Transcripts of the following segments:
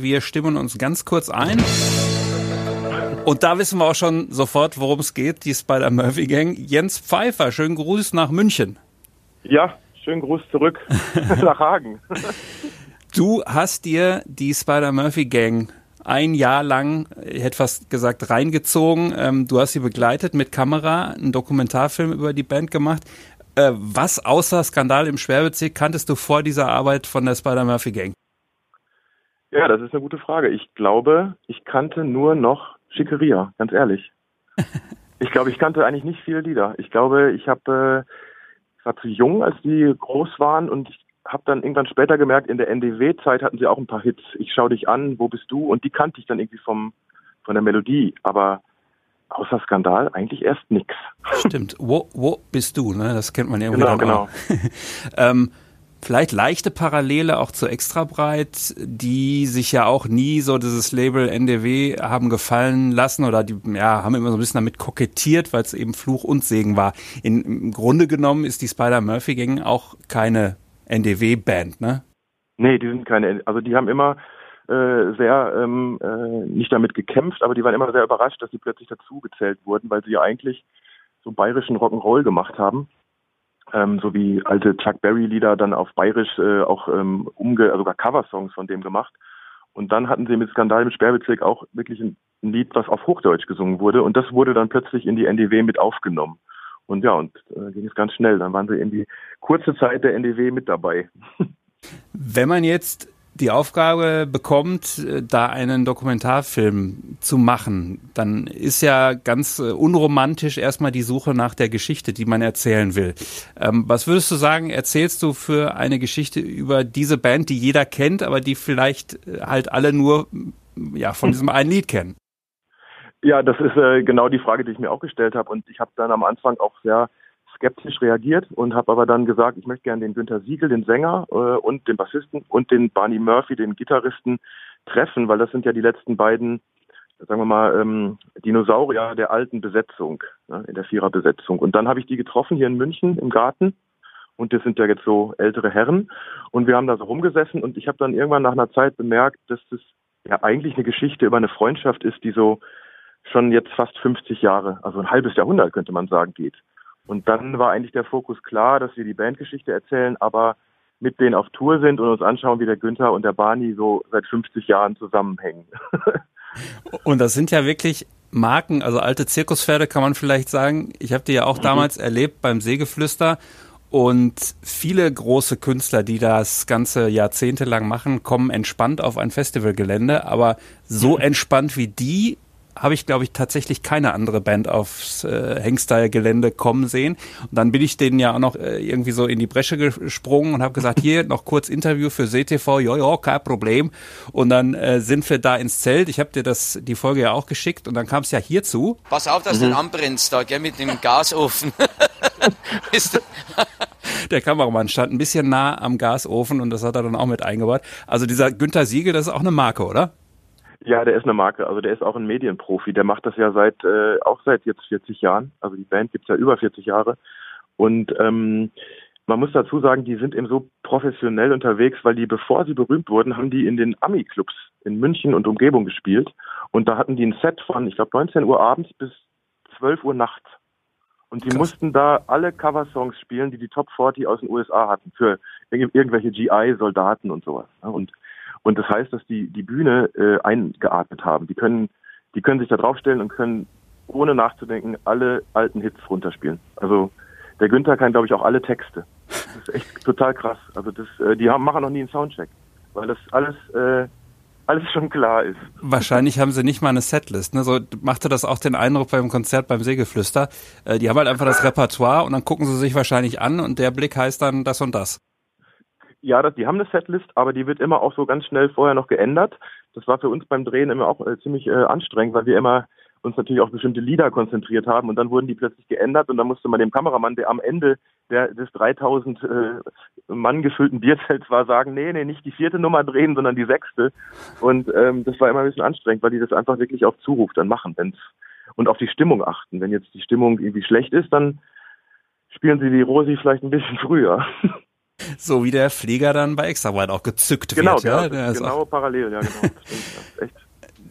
Wir stimmen uns ganz kurz ein. Und da wissen wir auch schon sofort, worum es geht, die Spider-Murphy Gang. Jens Pfeiffer, schönen Gruß nach München. Ja, schönen Gruß zurück nach Hagen. Du hast dir die Spider-Murphy Gang ein Jahr lang, ich hätte fast gesagt, reingezogen. Ähm, du hast sie begleitet mit Kamera, einen Dokumentarfilm über die Band gemacht. Äh, was außer Skandal im Schwerbezirk kanntest du vor dieser Arbeit von der Spider-Murphy Gang? Ja, das ist eine gute Frage. Ich glaube, ich kannte nur noch Schickeria, ganz ehrlich. ich glaube, ich kannte eigentlich nicht viele Lieder. Ich glaube, ich habe, äh, ich war zu jung, als die groß waren und ich habe dann irgendwann später gemerkt, in der NDW-Zeit hatten sie auch ein paar Hits. Ich schau dich an, wo bist du? Und die kannte ich dann irgendwie vom von der Melodie. Aber außer Skandal eigentlich erst nix. Stimmt. Wo, wo bist du? Ne? Das kennt man irgendwie genau, genau. ähm, Vielleicht leichte Parallele auch zu Extrabreit, die sich ja auch nie so dieses Label NDW haben gefallen lassen oder die ja, haben immer so ein bisschen damit kokettiert, weil es eben Fluch und Segen war. In, Im Grunde genommen ist die Spider-Murphy-Gang auch keine NDW-Band, ne? Nee, die sind keine, also die haben immer äh, sehr ähm, äh, nicht damit gekämpft, aber die waren immer sehr überrascht, dass sie plötzlich dazugezählt wurden, weil sie ja eigentlich so bayerischen Rock'n'Roll gemacht haben ähm, so wie alte Chuck Berry-Lieder dann auf Bayerisch äh, auch ähm, umge also sogar Coversongs von dem gemacht. Und dann hatten sie mit Skandal im Sperrbezirk auch wirklich ein, ein Lied, was auf Hochdeutsch gesungen wurde. Und das wurde dann plötzlich in die NDW mit aufgenommen. Und ja, und äh, ging es ganz schnell. Dann waren sie in die kurze Zeit der NDW mit dabei. Wenn man jetzt die Aufgabe bekommt, äh, da einen Dokumentarfilm zu machen, dann ist ja ganz äh, unromantisch erstmal die Suche nach der Geschichte, die man erzählen will. Ähm, was würdest du sagen, erzählst du für eine Geschichte über diese Band, die jeder kennt, aber die vielleicht äh, halt alle nur ja, von diesem einen Lied kennen? Ja, das ist äh, genau die Frage, die ich mir auch gestellt habe. Und ich habe dann am Anfang auch sehr skeptisch reagiert und habe aber dann gesagt, ich möchte gerne den Günter Siegel, den Sänger äh, und den Bassisten und den Barney Murphy, den Gitarristen treffen, weil das sind ja die letzten beiden, sagen wir mal, ähm, Dinosaurier der alten Besetzung, ne, in der Viererbesetzung. Und dann habe ich die getroffen hier in München im Garten und das sind ja jetzt so ältere Herren und wir haben da so rumgesessen und ich habe dann irgendwann nach einer Zeit bemerkt, dass das ja eigentlich eine Geschichte über eine Freundschaft ist, die so schon jetzt fast 50 Jahre, also ein halbes Jahrhundert könnte man sagen, geht. Und dann war eigentlich der Fokus klar, dass wir die Bandgeschichte erzählen, aber mit denen auf Tour sind und uns anschauen, wie der Günther und der Barney so seit 50 Jahren zusammenhängen. und das sind ja wirklich Marken, also alte Zirkuspferde kann man vielleicht sagen. Ich habe die ja auch mhm. damals erlebt beim Sägeflüster. Und viele große Künstler, die das ganze jahrzehntelang machen, kommen entspannt auf ein Festivalgelände. Aber so mhm. entspannt wie die habe ich, glaube ich, tatsächlich keine andere Band aufs äh, Hengstyle-Gelände kommen sehen. Und dann bin ich denen ja auch noch äh, irgendwie so in die Bresche gesprungen und habe gesagt, hier noch kurz Interview für CTV, ja, ja, kein Problem. Und dann äh, sind wir da ins Zelt. Ich habe dir das die Folge ja auch geschickt und dann kam es ja hierzu. Pass auf, dass mhm. du den anbrennst da, gell, mit dem Gasofen. der Kameramann stand ein bisschen nah am Gasofen und das hat er dann auch mit eingebaut. Also dieser Günther Siegel, das ist auch eine Marke, oder? Ja, der ist eine Marke. Also der ist auch ein Medienprofi. Der macht das ja seit äh, auch seit jetzt 40 Jahren. Also die Band gibt's ja über 40 Jahre. Und ähm, man muss dazu sagen, die sind eben so professionell unterwegs, weil die, bevor sie berühmt wurden, haben die in den Ami-Clubs in München und Umgebung gespielt. Und da hatten die ein Set von, ich glaube, 19 Uhr abends bis 12 Uhr nachts. Und die Krass. mussten da alle Coversongs spielen, die die Top 40 aus den USA hatten, für irgendwelche GI-Soldaten und sowas. Und und das heißt, dass die die Bühne äh, eingeatmet haben. Die können, die können sich da draufstellen und können ohne nachzudenken alle alten Hits runterspielen. Also der Günther kann, glaube ich, auch alle Texte. Das ist echt total krass. Also das, äh, die haben, machen noch nie einen Soundcheck, weil das alles äh, alles schon klar ist. Wahrscheinlich haben sie nicht mal eine Setlist. Ne? So machte das auch den Eindruck beim Konzert beim Segelflüster. Äh, die haben halt einfach das Repertoire und dann gucken sie sich wahrscheinlich an und der Blick heißt dann das und das. Ja, das, die haben eine Setlist, aber die wird immer auch so ganz schnell vorher noch geändert. Das war für uns beim Drehen immer auch äh, ziemlich äh, anstrengend, weil wir immer uns natürlich auf bestimmte Lieder konzentriert haben und dann wurden die plötzlich geändert und dann musste man dem Kameramann, der am Ende der, des 3000 äh, Mann gefüllten Bierzelts war, sagen, nee, nee, nicht die vierte Nummer drehen, sondern die sechste. Und ähm, das war immer ein bisschen anstrengend, weil die das einfach wirklich auf Zuruf dann machen wenn's, und auf die Stimmung achten. Wenn jetzt die Stimmung irgendwie schlecht ist, dann spielen sie die Rosi vielleicht ein bisschen früher. So wie der Flieger dann bei Extraweit auch gezückt genau, wird. Ja, genau, genau parallel, ja genau. Stimmt, ja.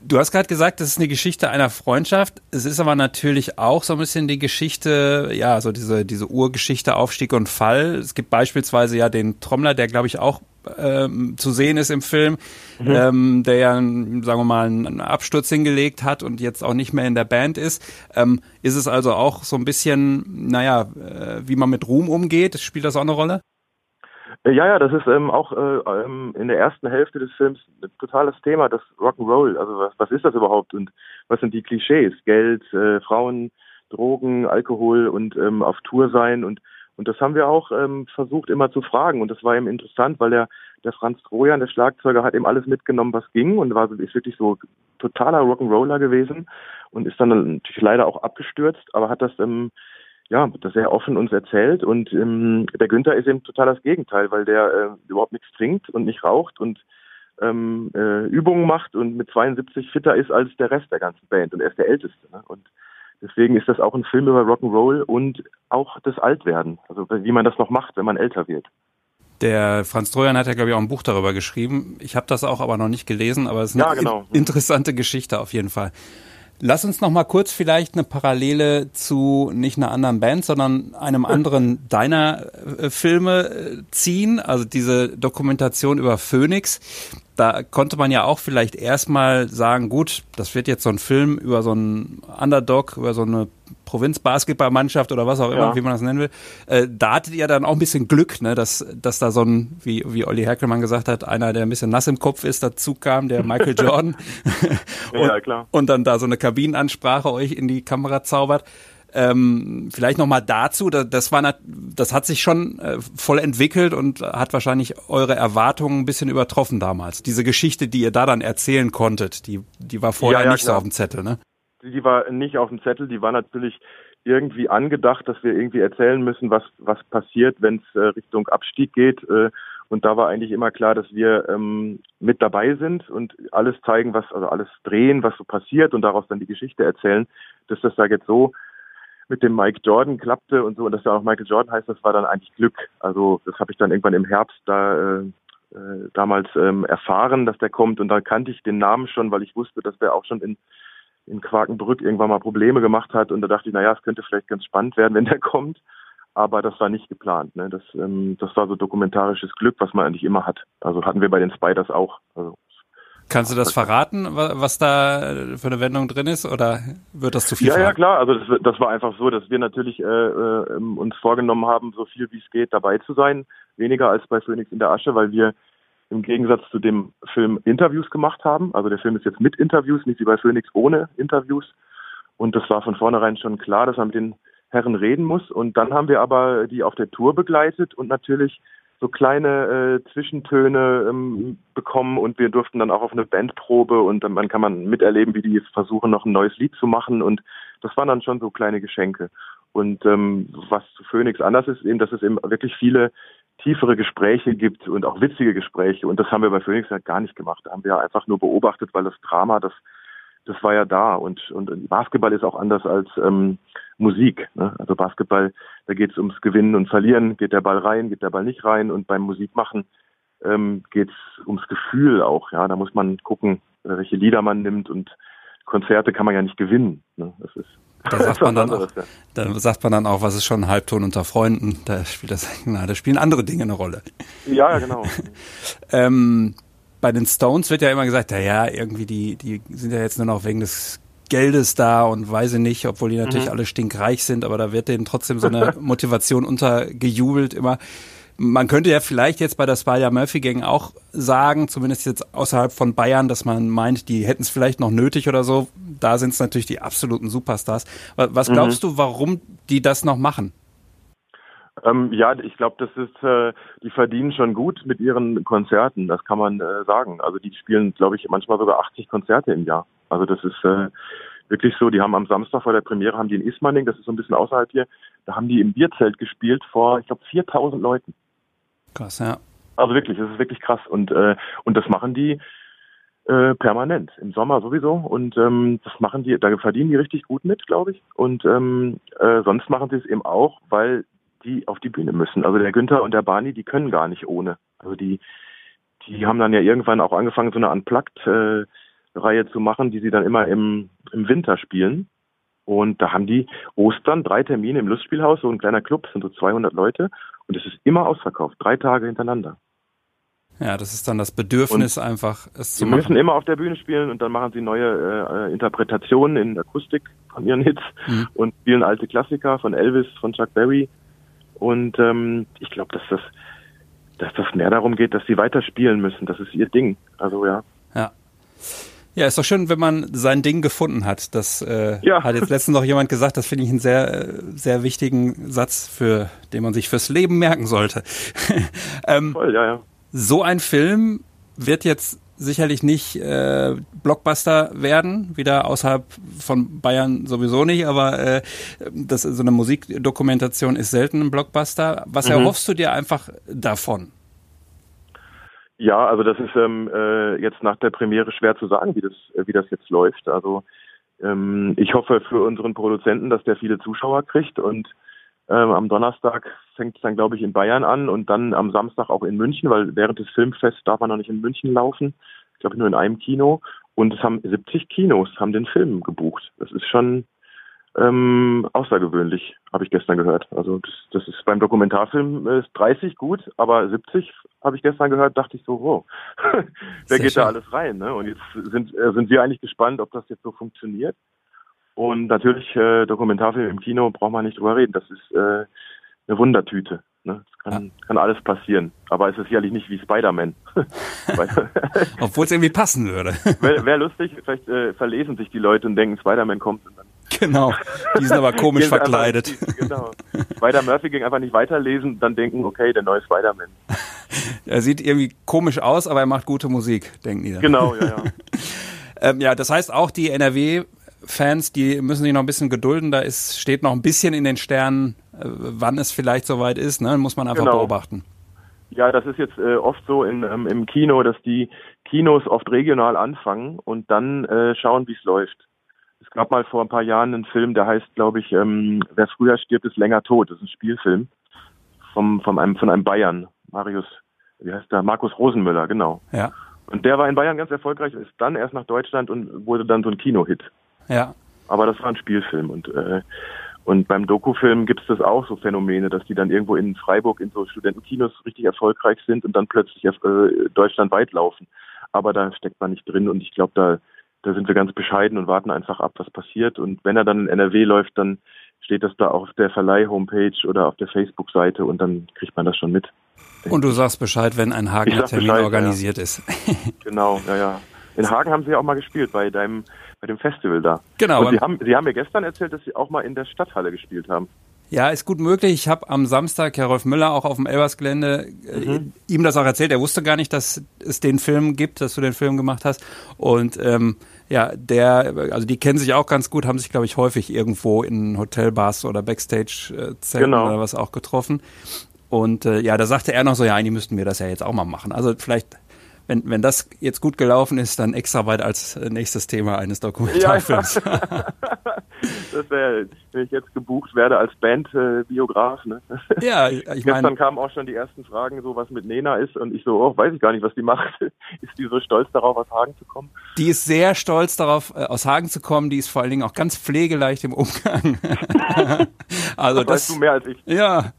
Du hast gerade gesagt, das ist eine Geschichte einer Freundschaft. Es ist aber natürlich auch so ein bisschen die Geschichte, ja, so diese, diese Urgeschichte Aufstieg und Fall. Es gibt beispielsweise ja den Trommler, der glaube ich auch ähm, zu sehen ist im Film, mhm. ähm, der ja, sagen wir mal, einen Absturz hingelegt hat und jetzt auch nicht mehr in der Band ist. Ähm, ist es also auch so ein bisschen, naja, äh, wie man mit Ruhm umgeht? Spielt das auch eine Rolle? Ja, ja, das ist ähm, auch äh, ähm, in der ersten Hälfte des Films ein totales Thema, das Rock'n'Roll. Also was, was ist das überhaupt und was sind die Klischees? Geld, äh, Frauen, Drogen, Alkohol und ähm, auf Tour sein und und das haben wir auch ähm, versucht immer zu fragen und das war eben interessant, weil der der Franz Trojan, der Schlagzeuger, hat eben alles mitgenommen, was ging und war ist wirklich so totaler Rock'n'Roller gewesen und ist dann natürlich leider auch abgestürzt, aber hat das ähm, ja, das sehr offen uns erzählt. Und ähm, der Günther ist eben total das Gegenteil, weil der äh, überhaupt nichts trinkt und nicht raucht und ähm, äh, Übungen macht und mit 72 fitter ist als der Rest der ganzen Band. Und er ist der Älteste. Ne? Und deswegen ist das auch ein Film über Rock'n'Roll und auch das Altwerden. Also wie man das noch macht, wenn man älter wird. Der Franz Trojan hat ja, glaube ich, auch ein Buch darüber geschrieben. Ich habe das auch aber noch nicht gelesen, aber es ist eine ja, genau. interessante Geschichte auf jeden Fall. Lass uns noch mal kurz vielleicht eine Parallele zu nicht einer anderen Band, sondern einem anderen deiner äh, Filme äh, ziehen. Also diese Dokumentation über Phoenix. Da konnte man ja auch vielleicht erstmal sagen, gut, das wird jetzt so ein Film über so einen Underdog, über so eine Provinzbasketballmannschaft oder was auch immer, ja. wie man das nennen will. Äh, da hattet ihr dann auch ein bisschen Glück, ne, dass, dass da so ein, wie, wie Olli Herkelmann gesagt hat, einer, der ein bisschen nass im Kopf ist, dazu kam, der Michael Jordan. und, ja, klar. Und dann da so eine Kabinenansprache euch in die Kamera zaubert. Ähm, vielleicht noch mal dazu, das war, das hat sich schon äh, voll entwickelt und hat wahrscheinlich eure Erwartungen ein bisschen übertroffen damals. Diese Geschichte, die ihr da dann erzählen konntet, die, die war vorher ja, ja, nicht klar. so auf dem Zettel, ne? Die war nicht auf dem Zettel, die war natürlich irgendwie angedacht, dass wir irgendwie erzählen müssen, was, was passiert, wenn es äh, Richtung Abstieg geht. Äh, und da war eigentlich immer klar, dass wir ähm, mit dabei sind und alles zeigen, was, also alles drehen, was so passiert und daraus dann die Geschichte erzählen, dass das da jetzt so mit dem Mike Jordan klappte und so und dass er auch Michael Jordan heißt, das war dann eigentlich Glück. Also das habe ich dann irgendwann im Herbst da äh, äh, damals ähm, erfahren, dass der kommt und da kannte ich den Namen schon, weil ich wusste, dass der auch schon in in Quakenbrück irgendwann mal Probleme gemacht hat und da dachte ich, naja, es könnte vielleicht ganz spannend werden, wenn der kommt. Aber das war nicht geplant. Ne? Das, ähm, das war so dokumentarisches Glück, was man eigentlich immer hat. Also hatten wir bei den Spiders auch. Also, Kannst du das verraten, was da für eine Wendung drin ist, oder wird das zu viel? Ja, verraten? ja, klar. Also das, das, war einfach so, dass wir natürlich äh, äh, uns vorgenommen haben, so viel wie es geht dabei zu sein. Weniger als bei Phoenix in der Asche, weil wir im Gegensatz zu dem Film Interviews gemacht haben. Also der Film ist jetzt mit Interviews, nicht wie bei Phoenix ohne Interviews. Und das war von vornherein schon klar, dass man mit den Herren reden muss. Und dann haben wir aber die auf der Tour begleitet und natürlich so kleine äh, Zwischentöne ähm, bekommen und wir durften dann auch auf eine Bandprobe und dann kann man miterleben, wie die jetzt versuchen, noch ein neues Lied zu machen und das waren dann schon so kleine Geschenke. Und ähm, was zu Phoenix anders ist, eben, dass es eben wirklich viele tiefere Gespräche gibt und auch witzige Gespräche. Und das haben wir bei Phoenix halt gar nicht gemacht. Da haben wir einfach nur beobachtet, weil das Drama, das, das war ja da. Und, und Basketball ist auch anders als ähm, Musik. Ne? Also Basketball, da geht es ums Gewinnen und Verlieren. Geht der Ball rein, geht der Ball nicht rein. Und beim Musikmachen ähm, geht es ums Gefühl auch. Ja, da muss man gucken, welche Lieder man nimmt. Und Konzerte kann man ja nicht gewinnen. Ne? Das ist da sagt man dann auch, da sagt man dann auch, was ist schon ein Halbton unter Freunden? Da spielt das, na, da spielen andere Dinge eine Rolle. Ja, ja, genau. ähm, bei den Stones wird ja immer gesagt, ja, ja, irgendwie die, die sind ja jetzt nur noch wegen des Geldes da und weiß ich nicht, obwohl die natürlich mhm. alle stinkreich sind, aber da wird denen trotzdem so eine Motivation untergejubelt immer. Man könnte ja vielleicht jetzt bei der Spider-Murphy-Gang auch sagen, zumindest jetzt außerhalb von Bayern, dass man meint, die hätten es vielleicht noch nötig oder so. Da sind es natürlich die absoluten Superstars. Was mhm. glaubst mhm. du, warum die das noch machen? Ähm, ja, ich glaube, das ist, äh, die verdienen schon gut mit ihren Konzerten, das kann man äh, sagen. Also die spielen, glaube ich, manchmal sogar 80 Konzerte im Jahr. Also das ist äh, wirklich so, die haben am Samstag vor der Premiere, haben die in Ismaning, das ist so ein bisschen außerhalb hier, da haben die im Bierzelt gespielt vor, ich glaube, 4000 Leuten. Krass, ja. Also wirklich, das ist wirklich krass. Und, äh, und das machen die äh, permanent, im Sommer sowieso. Und ähm, das machen die, da verdienen die richtig gut mit, glaube ich. Und ähm, äh, sonst machen sie es eben auch, weil die auf die Bühne müssen. Also der Günther und der Barney, die können gar nicht ohne. Also die, die haben dann ja irgendwann auch angefangen, so eine Unplugged-Reihe zu machen, die sie dann immer im, im Winter spielen. Und da haben die Ostern drei Termine im Lustspielhaus, so ein kleiner Club, sind so 200 Leute. Und es ist immer ausverkauft, drei Tage hintereinander. Ja, das ist dann das Bedürfnis und einfach, es zu machen. Sie müssen immer auf der Bühne spielen und dann machen sie neue äh, Interpretationen in Akustik von ihren Hits mhm. und spielen alte Klassiker von Elvis, von Chuck Berry. Und ähm, ich glaube, dass das, dass das mehr darum geht, dass sie weiter spielen müssen. Das ist ihr Ding. Also ja. Ja. Ja, ist doch schön, wenn man sein Ding gefunden hat. Das äh, ja. hat jetzt letztens noch jemand gesagt, das finde ich einen sehr, sehr wichtigen Satz, für den man sich fürs Leben merken sollte. ähm, Voll, ja, ja. So ein Film wird jetzt sicherlich nicht äh, Blockbuster werden, wieder außerhalb von Bayern sowieso nicht, aber äh, das so eine Musikdokumentation ist selten ein Blockbuster. Was mhm. erhoffst du dir einfach davon? Ja, also das ist ähm, äh, jetzt nach der Premiere schwer zu sagen, wie das, äh, wie das jetzt läuft. Also ähm, ich hoffe für unseren Produzenten, dass der viele Zuschauer kriegt und ähm, am Donnerstag fängt es dann, glaube ich, in Bayern an und dann am Samstag auch in München, weil während des Filmfests darf man noch nicht in München laufen. Ich glaube nur in einem Kino. Und es haben 70 Kinos haben den Film gebucht. Das ist schon ähm, außergewöhnlich, habe ich gestern gehört. Also das, das ist beim Dokumentarfilm ist 30 gut, aber 70 habe ich gestern gehört, dachte ich so, wow, wer geht schön. da alles rein? Ne? Und jetzt sind, äh, sind wir eigentlich gespannt, ob das jetzt so funktioniert. Und natürlich äh, Dokumentarfilm im Kino braucht man nicht drüber reden. Das ist äh, eine Wundertüte. Ne? Es kann, ja. kann alles passieren. Aber es ist sicherlich nicht wie Spider-Man. Obwohl es irgendwie passen würde. Wäre wär lustig, vielleicht äh, verlesen sich die Leute und denken, Spider-Man kommt und dann Genau, die sind aber komisch verkleidet. Einfach, genau. Spider-Murphy ging einfach nicht weiterlesen, dann denken, okay, der neue Spider-Man. Er sieht irgendwie komisch aus, aber er macht gute Musik, denken die dann. Genau, ja, ja. ähm, ja, das heißt auch die NRW-Fans, die müssen sich noch ein bisschen gedulden. Da ist, steht noch ein bisschen in den Sternen, äh, wann es vielleicht soweit ist. Ne? Muss man einfach genau. beobachten. Ja, das ist jetzt äh, oft so in, ähm, im Kino, dass die Kinos oft regional anfangen und dann äh, schauen, wie es läuft. Es gab mal vor ein paar Jahren einen Film, der heißt, glaube ich, ähm, Wer früher stirbt, ist länger tot. Das ist ein Spielfilm vom, von, einem, von einem Bayern, Marius, wie heißt der? Markus Rosenmüller, genau. Ja. Und der war in Bayern ganz erfolgreich, ist dann erst nach Deutschland und wurde dann so ein Kinohit. Ja. Aber das war ein Spielfilm und äh, und beim Dokufilm gibt es das auch so Phänomene, dass die dann irgendwo in Freiburg in so Studentenkinos richtig erfolgreich sind und dann plötzlich äh, deutschlandweit laufen. Aber da steckt man nicht drin und ich glaube, da da sind wir ganz bescheiden und warten einfach ab, was passiert. Und wenn er dann in NRW läuft, dann steht das da auf der Verleih-Homepage oder auf der Facebook-Seite und dann kriegt man das schon mit. Und du sagst Bescheid, wenn ein Hagener Termin Bescheid, organisiert ja. ist. genau, ja, ja. In Hagen haben sie ja auch mal gespielt bei deinem, bei dem Festival da. Genau. Und sie haben, sie haben mir gestern erzählt, dass sie auch mal in der Stadthalle gespielt haben. Ja, ist gut möglich. Ich habe am Samstag Herr Rolf Müller auch auf dem Elbersgelände äh, mhm. ihm das auch erzählt. Er wusste gar nicht, dass es den Film gibt, dass du den Film gemacht hast. Und ähm, ja, der, also die kennen sich auch ganz gut, haben sich, glaube ich, häufig irgendwo in Hotelbars oder Backstage-Zelten genau. oder was auch getroffen. Und äh, ja, da sagte er noch so, ja, eigentlich müssten wir das ja jetzt auch mal machen. Also vielleicht wenn, wenn das jetzt gut gelaufen ist, dann extra weit als nächstes Thema eines Dokumentarfilms. Ja, ja. das wäre, wenn ich jetzt gebucht werde als Bandbiograf. Ne? Ja, ich meine. Gestern kamen auch schon die ersten Fragen, so was mit Nena ist, und ich so, oh, weiß ich gar nicht, was die macht. Ist die so stolz darauf, aus Hagen zu kommen? Die ist sehr stolz darauf, äh, aus Hagen zu kommen. Die ist vor allen Dingen auch ganz pflegeleicht im Umgang. also das, das weißt du mehr als ich. Ja,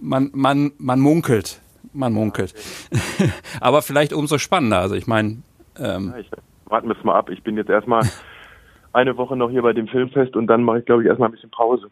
man, man, man munkelt man munkelt. Aber vielleicht umso spannender. Also ich meine. Ähm, ja, warten wir es mal ab. Ich bin jetzt erstmal eine Woche noch hier bei dem Filmfest und dann mache ich, glaube ich, erstmal ein bisschen Pause.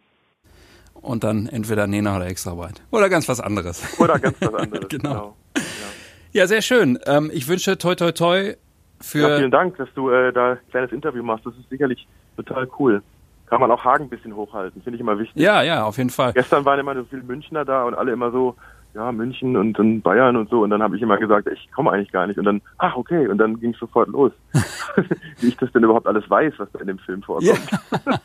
Und dann entweder Nena oder Extraarbeit. Oder ganz was anderes. Oder ganz was anderes. genau. genau. Ja. ja. sehr schön. Ähm, ich wünsche toi toi toi für. Ja, vielen Dank, dass du äh, da ein kleines Interview machst. Das ist sicherlich total cool. Kann man auch Hagen ein bisschen hochhalten, finde ich immer wichtig. Ja, ja, auf jeden Fall. Gestern waren immer so viele Münchner da und alle immer so, ja, München und dann Bayern und so. Und dann habe ich immer gesagt, ich komme eigentlich gar nicht. Und dann, ach, okay. Und dann ging es sofort los. Wie ich das denn überhaupt alles weiß, was da in dem Film vorkommt. Ja.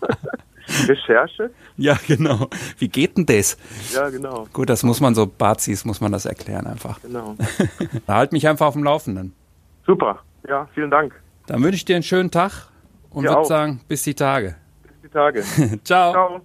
Recherche? Ja, genau. Wie geht denn das? Ja, genau. Gut, das muss man so, Bazis muss man das erklären einfach. Genau. halt mich einfach auf dem Laufenden. Super. Ja, vielen Dank. Dann wünsche ich dir einen schönen Tag und würde sagen, bis die Tage. Bis die Tage. Ciao. Ciao.